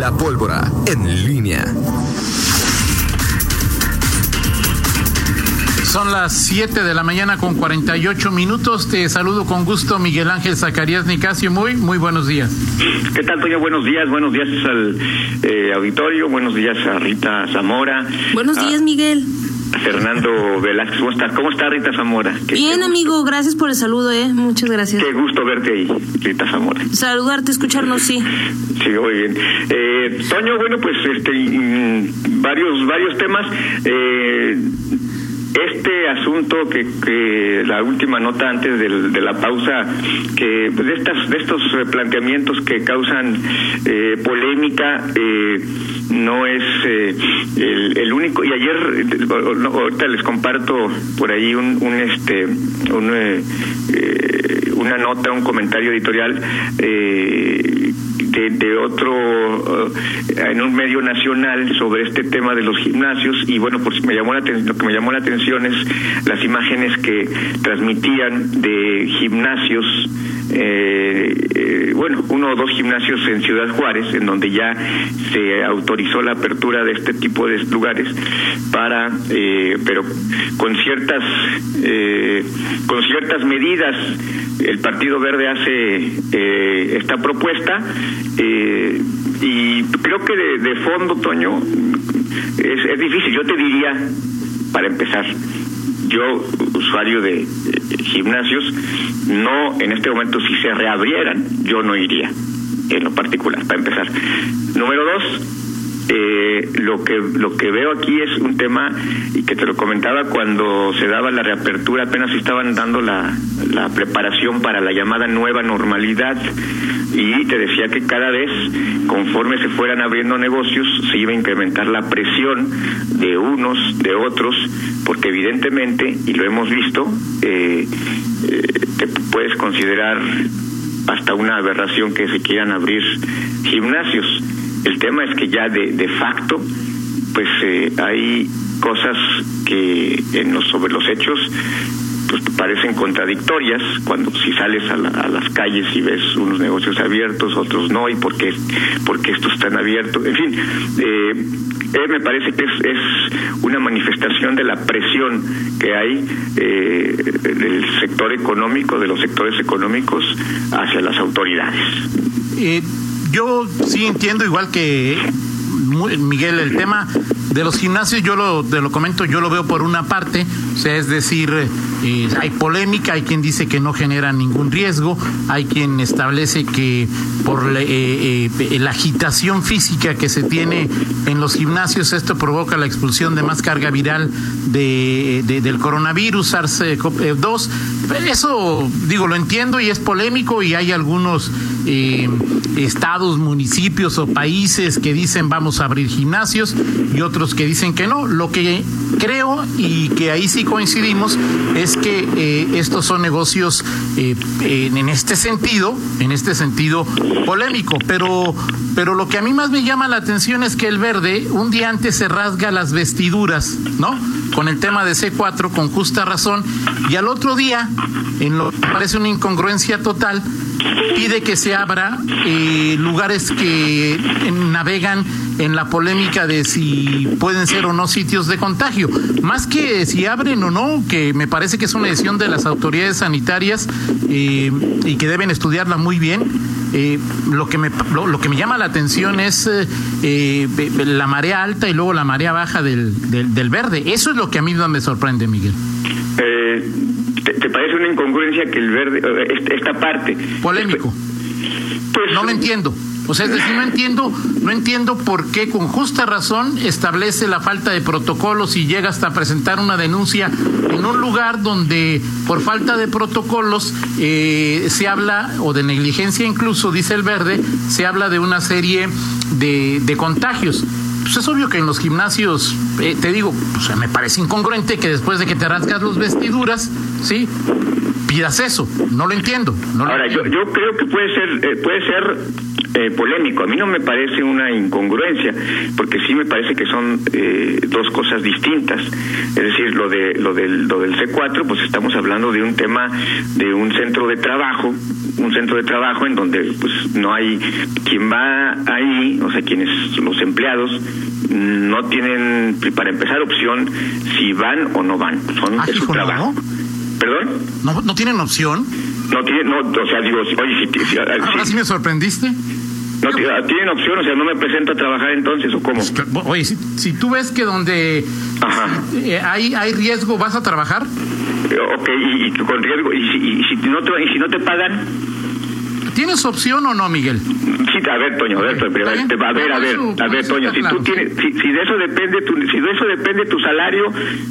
La pólvora en línea. Son las 7 de la mañana con 48 minutos. Te saludo con gusto, Miguel Ángel Zacarías Nicasio. Muy, muy buenos días. ¿Qué tal, Toño? Buenos días. Buenos días al eh, auditorio. Buenos días a Rita Zamora. Buenos días, Miguel. Fernando Velázquez. ¿Cómo está? ¿Cómo está Rita Zamora? Bien, amigo. Gracias por el saludo, ¿eh? Muchas gracias. Qué gusto verte ahí, Rita Zamora. Saludarte, escucharnos, sí. Sí, muy bien. Eh, Toño, bueno, pues este, mm, varios, varios temas. Eh, este asunto que, que la última nota antes del, de la pausa que de estas de estos eh, planteamientos que causan eh, polémica eh, no es eh, el, único. Y ayer ahorita les comparto por ahí un, un este un, eh, una nota un comentario editorial eh, de, otro uh, en un medio nacional sobre este tema de los gimnasios. Y bueno pues me llamó la lo que me llamó la atención es las imágenes que transmitían de gimnasios eh, eh, bueno uno o dos gimnasios en Ciudad Juárez en donde ya se autorizó la apertura de este tipo de lugares para eh, pero con ciertas con ciertas medidas. El Partido Verde hace esta propuesta eh, y creo que de, fondo, Toño, es, es, difícil. Yo te diría, para empezar, yo, usuario de eh, gimnasios, no en este momento, si se reabrieran, yo no iría, en lo particular, para empezar. Número dos, eh, lo que lo que veo aquí es un tema y que te lo comentaba cuando se daba la reapertura apenas estaban dando la, la preparación para la llamada nueva normalidad y te decía que cada vez conforme se fueran abriendo negocios se iba a incrementar la presión de unos de otros porque evidentemente y lo hemos visto eh, eh, te puedes considerar hasta una aberración que se quieran abrir gimnasios. El tema es que ya de, de facto, pues eh, hay cosas que en los, sobre los hechos pues parecen contradictorias cuando si sales a, la, a, las calles y ves unos negocios abiertos, otros no, y por qué, porque estos están abiertos, en fin, eh, eh, me parece que es, es, una manifestación de la presión que hay eh, del sector económico, de los sectores económicos hacia las autoridades. Eh, yo sí entiendo igual que Miguel el tema de los gimnasios yo lo te lo comento yo lo veo por una parte o sea es decir eh, hay polémica hay quien dice que no genera ningún riesgo hay quien establece que por la, eh, eh, la agitación física que se tiene en los gimnasios esto provoca la expulsión de más carga viral de, de del coronavirus SARS-CoV-2 eso digo lo entiendo y es polémico y hay algunos estados municipios o países que dicen vamos a abrir gimnasios y otros que dicen que no. Lo que creo y que ahí sí coincidimos es que eh, estos son negocios eh, en, este sentido, en este sentido polémico. Pero, pero lo que a mí más me llama la atención es que el verde un día antes se rasga las vestiduras, ¿no? Con el tema de C4 con justa razón y al otro día, en lo que parece una incongruencia total, pide que se abra eh, lugares que navegan en la polémica de si pueden ser o no sitios de contagio. Más que si abren o no, que me parece que es una decisión de las autoridades sanitarias eh, y que deben estudiarla muy bien. Eh, lo que me lo, que me llama la atención es eh, la marea alta y luego la marea baja del, del, del, verde. Eso es lo que a mí me sorprende, Miguel. ¿Te, ¿te, parece una incongruencia que el verde, esta parte... Polémico. Pues, no lo entiendo. O sea, es decir, no entiendo, no entiendo por qué con justa razón establece la falta de protocolos y llega hasta presentar una denuncia en un lugar donde por falta de protocolos eh, se habla, o de negligencia incluso, dice el verde, se habla de una serie de, de contagios. Pues es obvio que en los gimnasios, eh, te digo, pues me parece incongruente que después de que te rasgas las vestiduras, ¿sí? pidas eso. No lo entiendo. No lo Ahora, entiendo. Yo, yo creo que puede ser, eh, puede ser eh, polémico. A mí no me parece una incongruencia, porque sí me parece que son eh, dos cosas distintas. Es decir, lo de lo del lo del C4, pues estamos hablando de un tema de un centro de trabajo, un centro de trabajo en donde pues no hay quien va ahí, o sea, quienes los empleados no tienen para empezar opción si van o no van, son Ah, es su hijo, trabajo. ¿no? ¿Perdón? ¿No, ¿No tienen opción? No tiene, no, o sea, digo, oye, si, si- Ahora si- sí me sorprendiste. No ti- tienen opción, o sea, no me presento a trabajar entonces, ¿o cómo? Oye, si, si tú ves que donde Ajá. eh, hay, hay riesgo, ¿vas a trabajar? Eh, Ok, y, y con riesgo, y si, y si no te, y si no te pagan, ¿Tienes opción o no, Miguel? sí, a ver, Toño, a ver, bien. te- a ver, a ver, a ver, Toño, si tú tienes, si, si de eso depende tu, si de eso depende tu salario,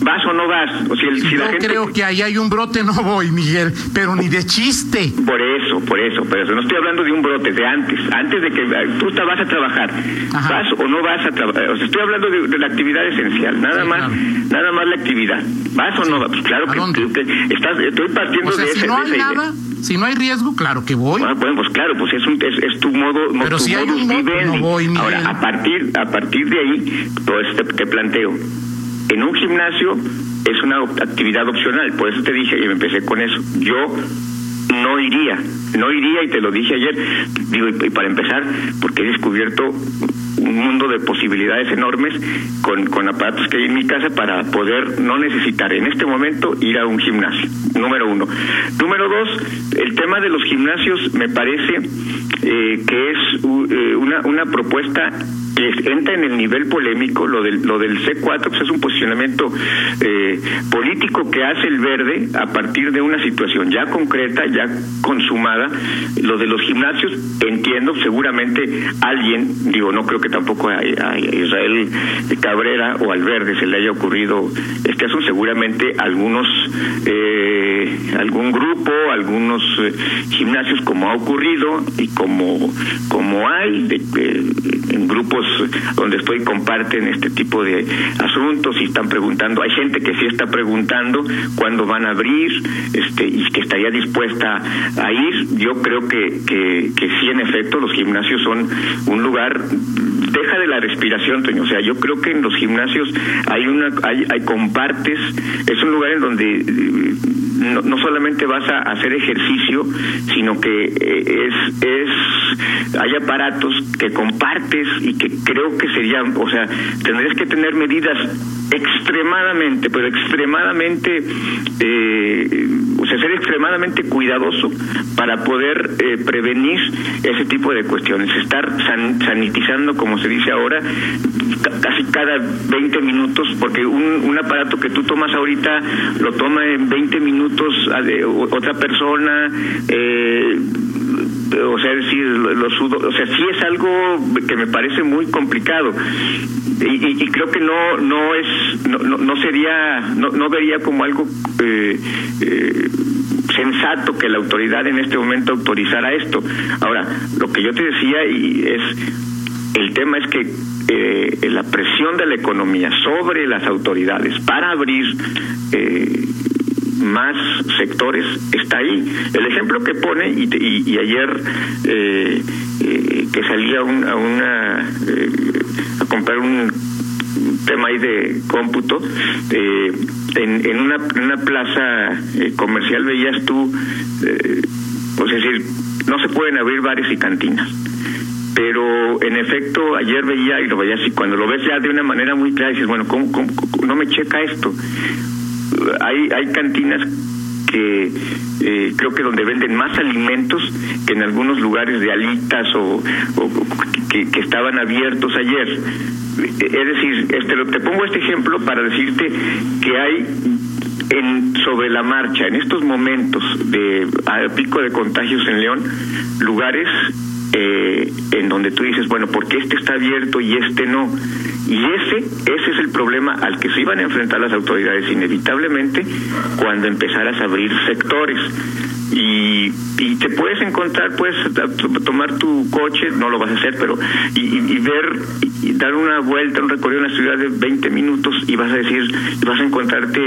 vas o no vas, o si, el, si Yo la gente, creo que ahí hay un brote, no voy, Miguel, pero ni de chiste. por eso, por eso, pero eso, no estoy hablando de un brote, de antes, antes de que eh, tú te vas a trabajar, Ajá. vas o no vas a trabajar, o sea, estoy hablando de, de la actividad esencial, nada Sí, más, claro. nada más la actividad, vas o no vas, pues claro ¿A que, que estás, estoy partiendo O sea, de si ese- no de hay esa idea. nada, si no hay riesgo, claro que voy. Ah, bueno, pues claro, pues es, un, es, es tu modo, Pero tu si hay un modo, no voy, Miguel. Ahora, a partir, a partir de ahí, todo esto te, te planteo. En un gimnasio es una actividad opcional, por eso te dije y me empecé con eso. Yo no iría, no iría y te lo dije ayer, digo, y para empezar, porque he descubierto un mundo de posibilidades enormes con, con aparatos que hay en mi casa para poder no necesitar en este momento ir a un gimnasio, número uno. Número dos, el tema de los gimnasios me parece eh, que es u- eh, una, una propuesta que entra en el nivel polémico, lo del, lo del C4 pues es un posicionamiento eh, político que hace el verde a partir de una situación ya concreta, ya consumada. Lo de los gimnasios, entiendo, seguramente alguien, digo, no creo que tampoco a, Israel Cabrera o al verde se le haya ocurrido este asunto, seguramente algunos, eh, algún grupo, algunos eh, gimnasios como ha ocurrido y como, como hay de- en grupos donde estoy comparten este tipo de asuntos y están preguntando, hay gente que sí está preguntando cuándo van a abrir este y que estaría dispuesta a ir, yo creo que, que, que sí en efecto los gimnasios son un lugar deja de la respiración, Toño. O sea, yo creo que en los gimnasios hay una, hay, hay compartes, es un lugar en donde no, no solamente vas a hacer ejercicio, sino que eh, es, es, hay aparatos que compartes y que creo que serían, o sea, tendrías que tener medidas extremadamente, pero extremadamente, eh, ser extremadamente cuidadoso para poder eh, prevenir ese tipo de cuestiones, estar san- sanitizando, como se dice ahora, ca- casi cada 20 minutos, porque un, un aparato que tú tomas ahorita lo toma en 20 minutos a de- o- otra persona, eh, o sea, es decir, lo, sudo, o sea, sí es algo que me parece muy complicado y, y- y creo que no no es no, no, no sería no, no vería como algo eh, eh, sensato que la autoridad en este momento autorizara esto. Ahora, lo que yo te decía y es el tema es que eh, la presión de la economía sobre las autoridades para abrir eh, más sectores está ahí. El ejemplo que pone, y, y- y ayer eh, eh, que salía un- a, una, eh, a comprar un tema ahí de cómputo, eh, en, en, una, una plaza comercial veías tú, pues es decir, no se pueden abrir bares y cantinas. Pero en efecto ayer veía y lo veía así cuando lo ves ya de una manera muy clara dices bueno cómo- cómo- no me checa esto hay hay cantinas que eh, creo que donde venden más alimentos que en algunos lugares de alitas o, o- que, estaban abiertos ayer es decir este te pongo este ejemplo para decirte que hay en sobre la marcha en estos momentos de pico de contagios en León lugares eh, en donde tú dices, bueno, ¿por qué este está abierto y este no? Y ese, ese es el problema al que se iban a enfrentar las autoridades inevitablemente cuando empezaras a abrir sectores. Y, y te puedes encontrar, puedes tomar tu coche, no lo vas a hacer, pero y, y- ver y dar una vuelta, un recorrido en la ciudad de 20 minutos y vas a decir, vas a encontrarte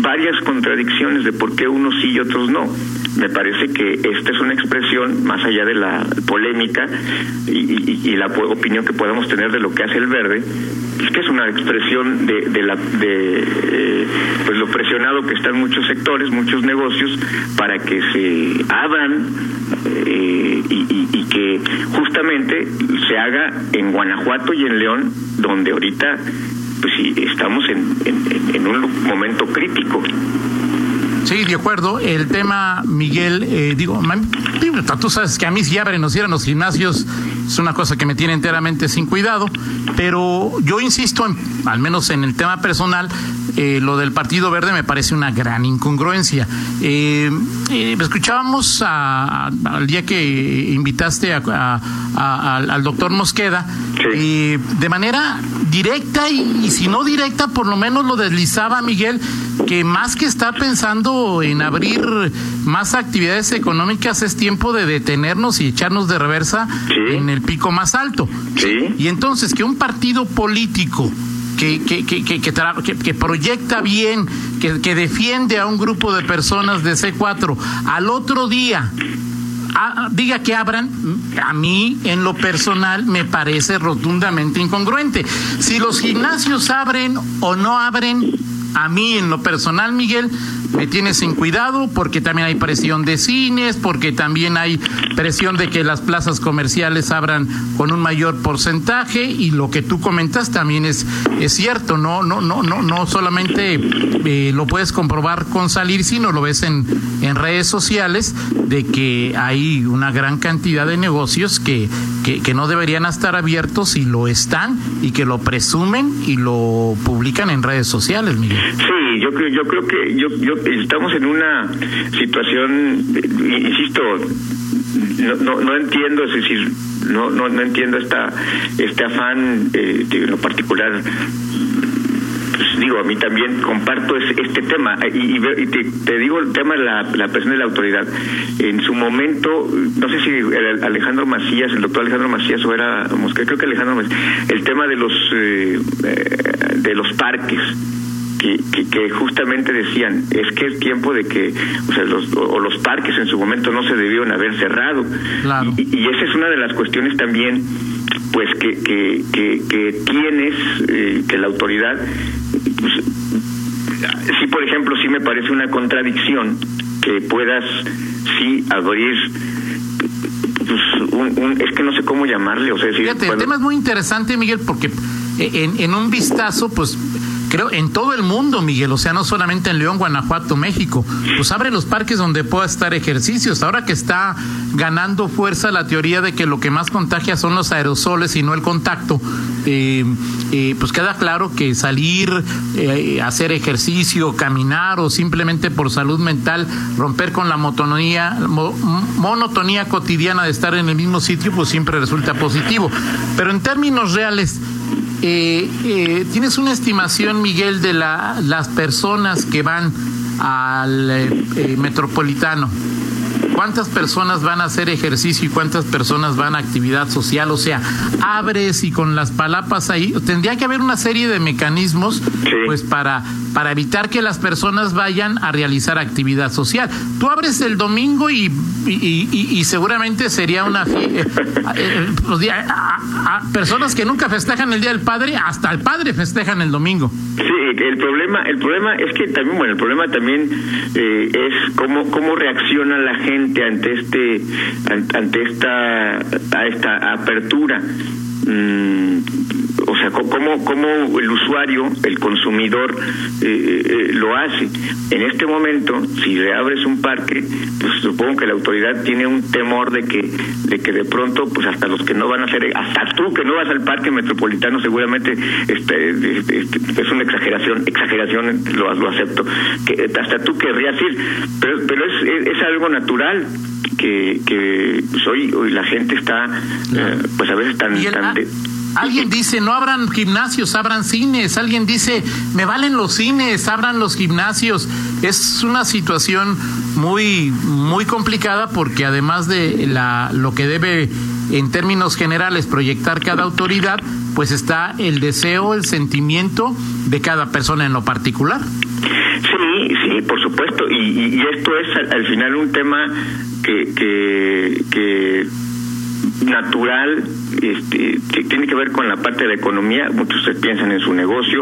varias contradicciones de por qué unos sí y otros no. Me parece que esta es una expresión más allá de la polémica y, la opinión que podamos tener de lo que hace el verde, es que es una expresión de, la, de eh, pues lo presionado que están muchos sectores, muchos negocios, para que se abran eh, y, que justamente se haga en Guanajuato y en León, donde ahorita pues sí, estamos en un momento crítico. Sí, de acuerdo. El tema, Miguel, eh, digo, tú sabes que a mí si abren o cierran los gimnasios es una cosa que me tiene enteramente sin cuidado, pero yo insisto, al menos en el tema personal, eh, lo del Partido Verde me parece una gran incongruencia. Eh, escuchábamos al día que invitaste al doctor Mosqueda, de manera directa y, y si no directa, por lo menos lo deslizaba Miguel, que más que estar pensando en abrir más actividades económicas, es tiempo de detenernos y echarnos de reversa en el pico más alto. Y entonces que un partido político que, que, que, que, proyecta bien, que, defiende a un grupo de personas de C4, al otro día diga que abran, a mí en lo personal me parece rotundamente incongruente. Si los gimnasios abren o no abren, a mí en lo personal, Miguel, me tiene sin cuidado porque también hay presión de cines, porque también hay presión de que las plazas comerciales abran con un mayor porcentaje y lo que tú comentas también es es cierto, no no no no no solamente eh, lo puedes comprobar con salir, sino lo ves en en redes sociales de que hay una gran cantidad de negocios que que, que no deberían estar abiertos y lo están y que lo presumen y lo publican en redes sociales, Miguel. Sí, yo creo, yo creo que yo, yo estamos en una situación, insisto, no, no, no entiendo, es decir, no, no, no entiendo esta, este afán eh, de lo particular pues, digo, a mí también comparto este tema. Y, te, digo el tema de la, la presión de la autoridad. En su momento, no sé si Alejandro Macías, el doctor Alejandro Macías o era creo que Alejandro Macías, el tema de los, eh, eh, de los parques que, justamente decían es que es tiempo de que o sea los o los parques en su momento no se debieron haber cerrado. Y, esa es una de las cuestiones también pues que que, que, tienes eh, que la autoridad pues, sí por ejemplo sí me parece una contradicción que puedas sí abrir pues, un, es que no sé cómo llamarle o sea Fíjate, el tema es muy interesante Miguel porque en, en un vistazo pues creo, en todo el mundo, Miguel, o sea, no solamente en León, Guanajuato, México. Pues abre los parques donde pueda estar ejercicios. Ahora que está ganando fuerza la teoría de que lo que más contagia son los aerosoles y no el contacto, eh, eh, pues queda claro que salir, eh, hacer ejercicio, caminar o simplemente por salud mental, romper con la monotonía, monotonía cotidiana de estar en el mismo sitio, pues siempre resulta positivo. Pero en términos reales, eh, eh, ¿Tienes una estimación, Miguel, de la, las personas que van al eh, metropolitano? ¿Cuántas personas van a hacer ejercicio y cuántas personas van a actividad social? O sea, abres y con las palapas ahí, tendría que haber una serie de mecanismos pues para, para evitar que las personas vayan a realizar actividad social. Tú abres el domingo y, y, seguramente sería una... Eh, eh, personas que nunca festejan el Día del Padre, hasta el Padre festejan el domingo. Sí, el problema, el problema es que también, bueno, el problema también eh, es cómo, cómo reacciona la gente ante este ante esta a esta apertura mm, o sea, cómo, cómo el usuario, el consumidor eh, eh, lo hace. En este momento, si reabres un parque, pues supongo que la autoridad tiene un temor de que de que de pronto, pues hasta los que no van a hacer, hasta tú que no vas al parque metropolitano, seguramente este, este, este es una exageración, exageración lo, lo acepto, que hasta tú querrías ir, pero, pero es, es, algo natural que, que pues, hoy, la gente está, eh, pues a veces tan... tan Alguien dice, no abran gimnasios, abran cines. Alguien dice, me valen los cines, abran los gimnasios. Es una situación muy, muy complicada porque además de la, lo que debe en términos generales proyectar cada autoridad, pues está el deseo, el sentimiento de cada persona en lo particular. Sí, sí, por supuesto. Y, esto es al, final un tema que, que, que natural este, que tiene que ver con la parte de la economía, muchos se piensan en su negocio,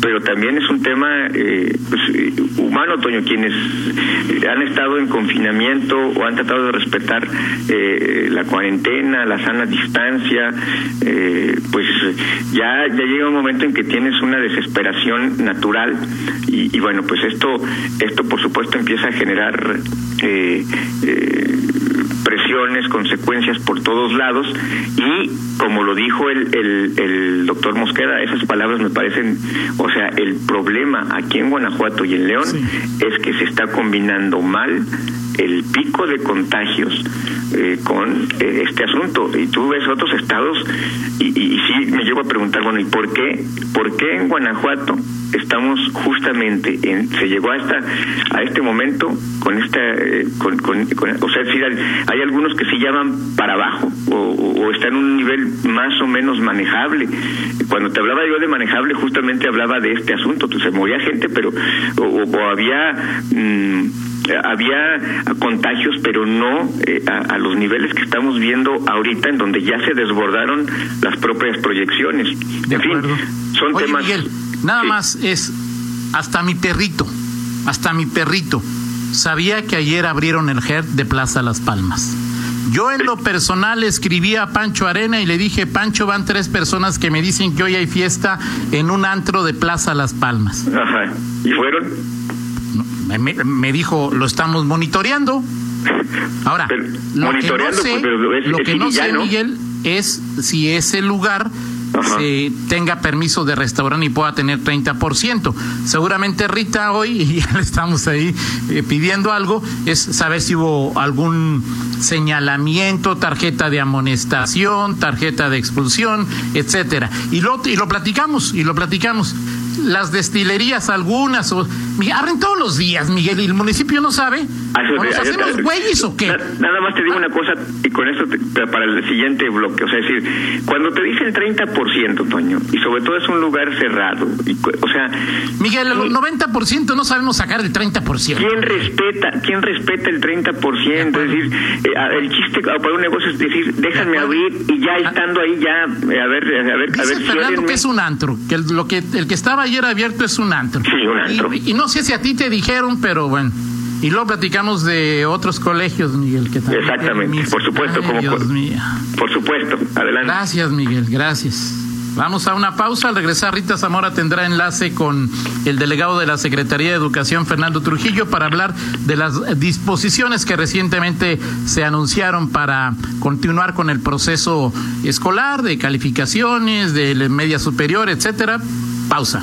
pero también es un tema eh, pues, eh, humano, Toño, quienes han estado en confinamiento o han tratado de respetar eh, la cuarentena, la sana distancia, pues ya, llega un momento en que tienes una desesperación natural. Y, y bueno, pues esto, esto por supuesto empieza a generar eh, consecuencias por todos lados y como lo dijo el, el, el, doctor Mosqueda, esas palabras me parecen, o sea, el problema aquí en Guanajuato y en León es que se está combinando mal el pico de contagios eh, con eh, este asunto. Y tú ves otros estados y, y, sí me llevo a preguntar, bueno, ¿y por qué? ¿Por qué en Guanajuato estamos justamente en, se llegó a esta a este momento con esta eh, con, con, o sea si hay, algunos que sí llaman para abajo o, o, está en un nivel más o menos manejable cuando te hablaba yo de manejable justamente hablaba de este asunto se moría gente pero o, había mm, había contagios, pero no eh, a, los niveles que estamos viendo ahorita, en donde ya se desbordaron las propias proyecciones. en fin, son temas. Nada más es, hasta mi perrito, hasta mi perrito, sabía que ayer abrieron el HERT de Plaza Las Palmas. Yo en lo personal escribí a Pancho Arena y le dije, Pancho, van tres personas que me dicen que hoy hay fiesta en un antro de Plaza Las Palmas. Ajá. ¿Y fueron? Me, dijo, lo estamos monitoreando. Ahora, lo que no sé, pues, lo que no sé Miguel, es si ese lugar se tenga permiso de restaurante y pueda tener 30%. Seguramente Rita hoy, y ya le estamos ahí eh, pidiendo algo, es saber si hubo algún señalamiento, tarjeta de amonestación, tarjeta de expulsión, etcétera. Y lo, y lo platicamos, y lo platicamos las destilerías algunas o abren todos los días, Miguel, y el municipio no sabe. Ah, ¿O nos hacemos güeyes o qué? Nada más te digo una cosa y con esto para el siguiente bloque, o sea, es decir, cuando te dicen 30%, Toño, y sobre todo es un lugar cerrado, y, o sea, Miguel, el 90% no sabemos sacar el 30%. ¿Quién respeta, quién respeta el 30%? Es decir, eh, el chiste para un negocio es decir, déjame abrir y ya ah. estando ahí ya eh, a ver a ver a ver Fernando que es un antro, que el, lo que el que estaba ayer abierto es un antro. Sí, un antro. Y, no sé si a ti te dijeron, pero bueno. Y luego platicamos de otros colegios, Miguel, que también. Exactamente, por supuesto. como Dios mío. Por supuesto, adelante. Gracias, Miguel, gracias. Vamos a una pausa. Al regresar, Rita Zamora tendrá enlace con el delegado de la Secretaría de Educación, Fernando Trujillo, para hablar de las disposiciones que recientemente se anunciaron para continuar con el proceso escolar, de calificaciones, de media superior, etcétera. Pausa.